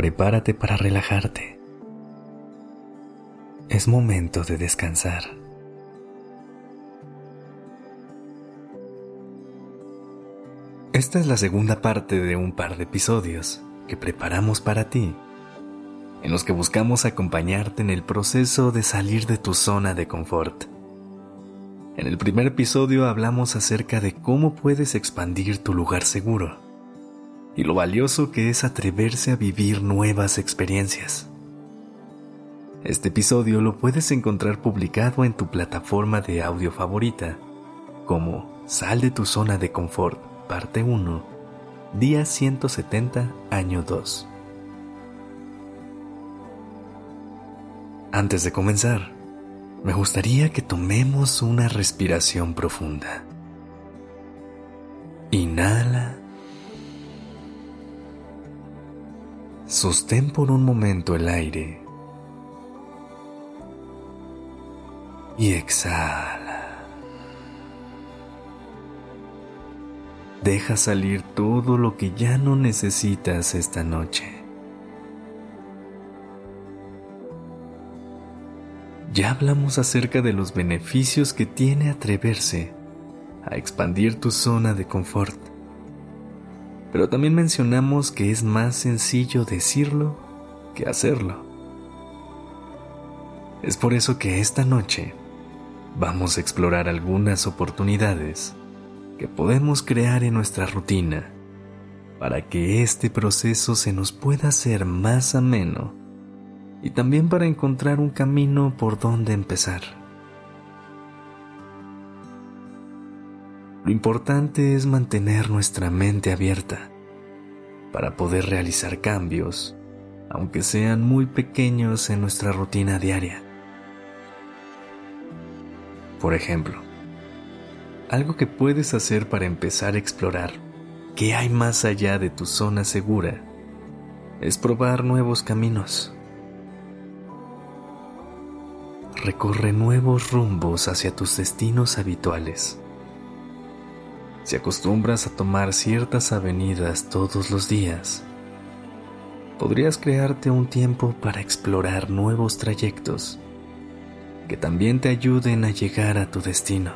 Prepárate para relajarte. Es momento de descansar. Esta es la segunda parte de un par de episodios que preparamos para ti, en los que buscamos acompañarte en el proceso de salir de tu zona de confort en el primer episodio hablamos acerca de cómo puedes expandir tu lugar seguro y lo valioso que es atreverse a vivir nuevas experiencias. Este episodio lo puedes encontrar publicado en tu plataforma de audio favorita como Sal de tu zona de confort, parte 1, día 170, año 2. Antes de comenzar, me gustaría que tomemos una respiración profunda. Inhala. Sostén por un momento el aire. Y exhala. Deja salir todo lo que ya no necesitas esta noche. Ya hablamos acerca de los beneficios que tiene atreverse a expandir tu zona de confort. Pero también mencionamos que es más sencillo decirlo que hacerlo. Es por eso que esta noche vamos a explorar algunas oportunidades que podemos crear en nuestra rutina para que este proceso se nos pueda hacer más ameno y también para encontrar un camino por donde empezar. Lo importante es mantener nuestra mente abierta para poder realizar cambios, aunque sean muy pequeños en nuestra rutina diaria. Por ejemplo, algo que puedes hacer para empezar a explorar qué hay más allá de tu zona segura es probar nuevos caminos recorre nuevos rumbos hacia tus destinos habituales. Si acostumbras a tomar ciertas avenidas todos los días, podrías crearte un tiempo para explorar nuevos trayectos que también te ayuden a llegar a tu destino.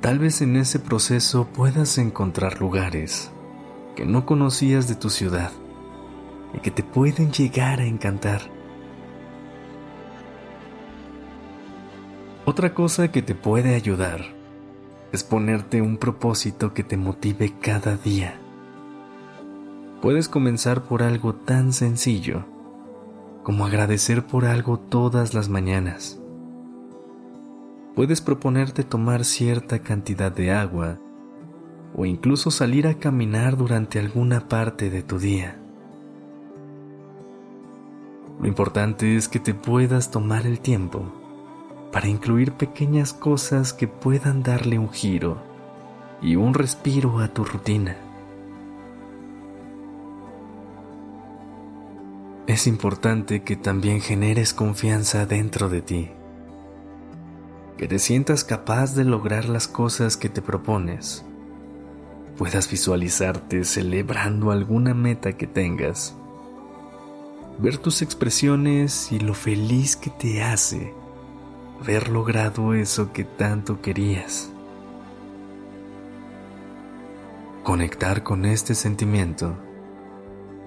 Tal vez en ese proceso puedas encontrar lugares que no conocías de tu ciudad y que te pueden llegar a encantar. Otra cosa que te puede ayudar es ponerte un propósito que te motive cada día. Puedes comenzar por algo tan sencillo como agradecer por algo todas las mañanas. Puedes proponerte tomar cierta cantidad de agua o incluso salir a caminar durante alguna parte de tu día. Lo importante es que te puedas tomar el tiempo para incluir pequeñas cosas que puedan darle un giro y un respiro a tu rutina. Es importante que también generes confianza dentro de ti, que te sientas capaz de lograr las cosas que te propones, puedas visualizarte celebrando alguna meta que tengas ver tus expresiones y lo feliz que te hace haber logrado eso que tanto querías. Conectar con este sentimiento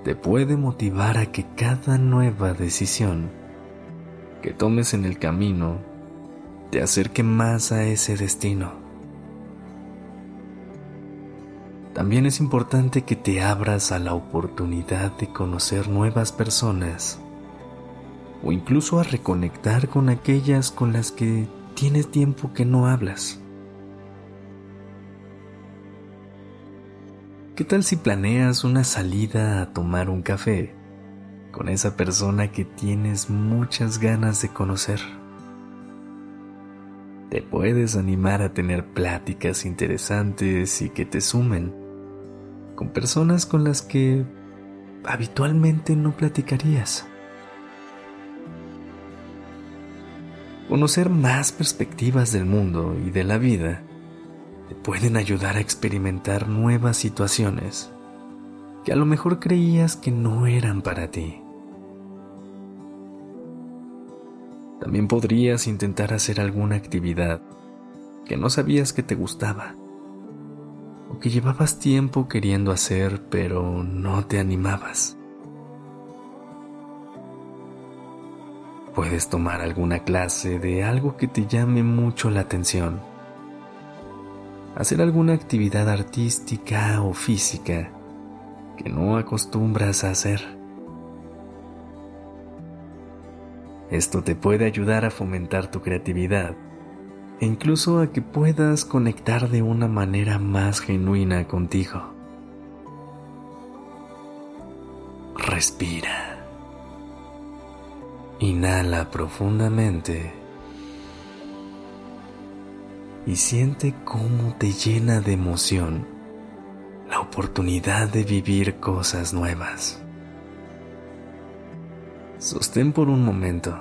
te puede motivar a que cada nueva decisión que tomes en el camino te acerque más a ese destino. También es importante que te abras a la oportunidad de conocer nuevas personas o incluso a reconectar con aquellas con las que tienes tiempo que no hablas. ¿Qué tal si planeas una salida a tomar un café con esa persona que tienes muchas ganas de conocer? Te puedes animar a tener pláticas interesantes y que te sumen con personas con las que habitualmente no platicarías. Conocer más perspectivas del mundo y de la vida te pueden ayudar a experimentar nuevas situaciones que a lo mejor creías que no eran para ti. También podrías intentar hacer alguna actividad que no sabías que te gustaba o que llevabas tiempo queriendo hacer pero no te animabas. Puedes tomar alguna clase de algo que te llame mucho la atención. Hacer alguna actividad artística o física que no acostumbras a hacer. Esto te puede ayudar a fomentar tu creatividad e incluso a que puedas conectar de una manera más genuina contigo. Respira. Inhala profundamente y siente cómo te llena de emoción la oportunidad de vivir cosas nuevas. Sostén por un momento.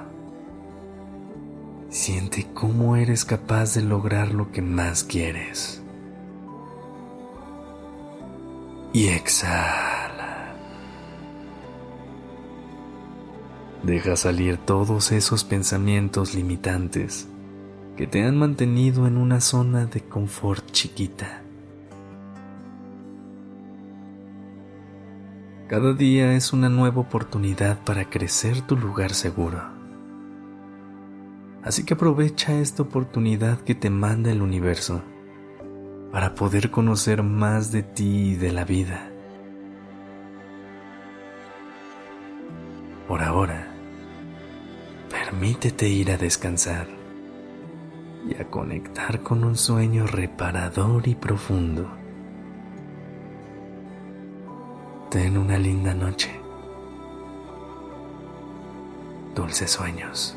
Siente cómo eres capaz de lograr lo que más quieres. Y exhala. Deja salir todos esos pensamientos limitantes que te han mantenido en una zona de confort chiquita. Cada día es una nueva oportunidad para crecer tu lugar seguro. Así que aprovecha esta oportunidad que te manda el universo para poder conocer más de ti y de la vida. Por ahora, Permítete ir a descansar y a conectar con un sueño reparador y profundo. Ten una linda noche. Dulces sueños.